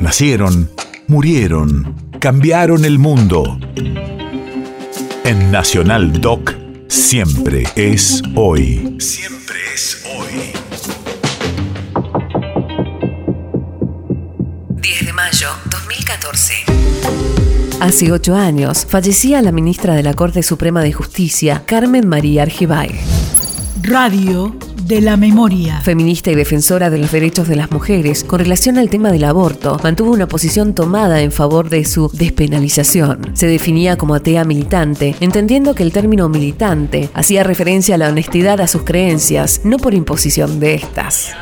Nacieron, murieron, cambiaron el mundo. En Nacional Doc, siempre es hoy. Siempre es hoy. 10 de mayo 2014. Hace ocho años fallecía la ministra de la Corte Suprema de Justicia, Carmen María Argibay. Radio de la memoria. Feminista y defensora de los derechos de las mujeres, con relación al tema del aborto, mantuvo una posición tomada en favor de su despenalización. Se definía como atea militante, entendiendo que el término militante hacía referencia a la honestidad a sus creencias, no por imposición de estas.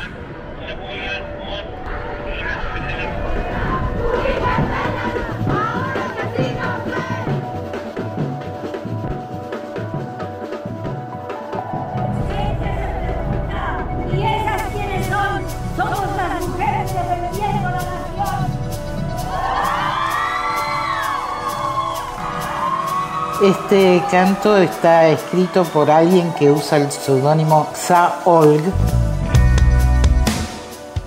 Este canto está escrito por alguien que usa el seudónimo Xa Olg.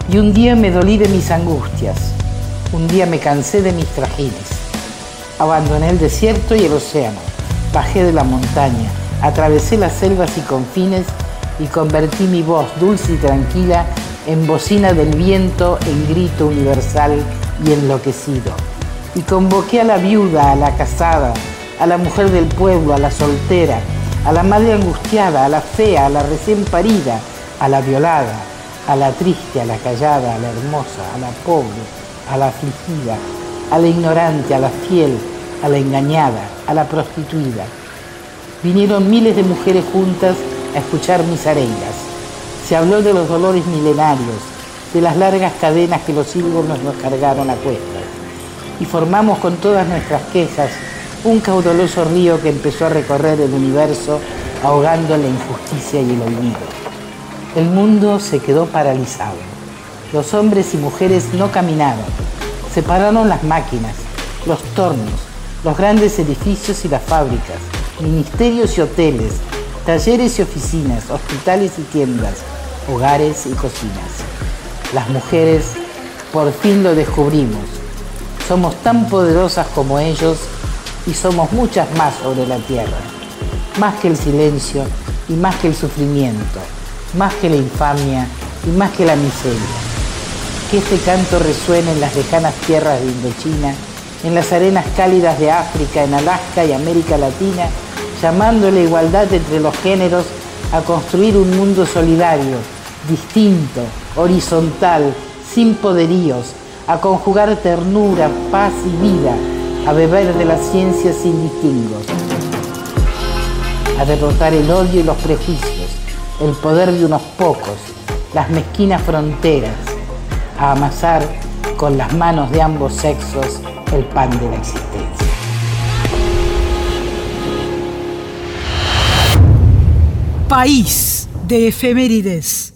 Y un día me dolí de mis angustias, un día me cansé de mis trajines. Abandoné el desierto y el océano, bajé de la montaña, atravesé las selvas y confines y convertí mi voz dulce y tranquila en bocina del viento, en grito universal y enloquecido. Y convoqué a la viuda, a la casada, a la mujer del pueblo, a la soltera, a la madre angustiada, a la fea, a la recién parida, a la violada, a la triste, a la callada, a la hermosa, a la pobre, a la afligida, a la ignorante, a la fiel, a la engañada, a la prostituida. Vinieron miles de mujeres juntas a escuchar mis arengas. Se habló de los dolores milenarios, de las largas cadenas que los sílbonos nos cargaron a cuestas. Y formamos con todas nuestras quejas un caudaloso río que empezó a recorrer el universo ahogando la injusticia y el olvido. El mundo se quedó paralizado. Los hombres y mujeres no caminaron. Se pararon las máquinas, los tornos, los grandes edificios y las fábricas, ministerios y hoteles, talleres y oficinas, hospitales y tiendas, hogares y cocinas. Las mujeres por fin lo descubrimos. Somos tan poderosas como ellos y somos muchas más sobre la tierra. Más que el silencio y más que el sufrimiento, más que la infamia y más que la miseria. Que este canto resuene en las lejanas tierras de Indochina, en las arenas cálidas de África, en Alaska y América Latina, llamando la igualdad entre los géneros a construir un mundo solidario, distinto, horizontal, sin poderíos, a conjugar ternura, paz y vida, a beber de la ciencia sin distingos, a derrotar el odio y los prejuicios, el poder de unos pocos, las mezquinas fronteras, a amasar con las manos de ambos sexos el pan de la existencia. País de efemérides.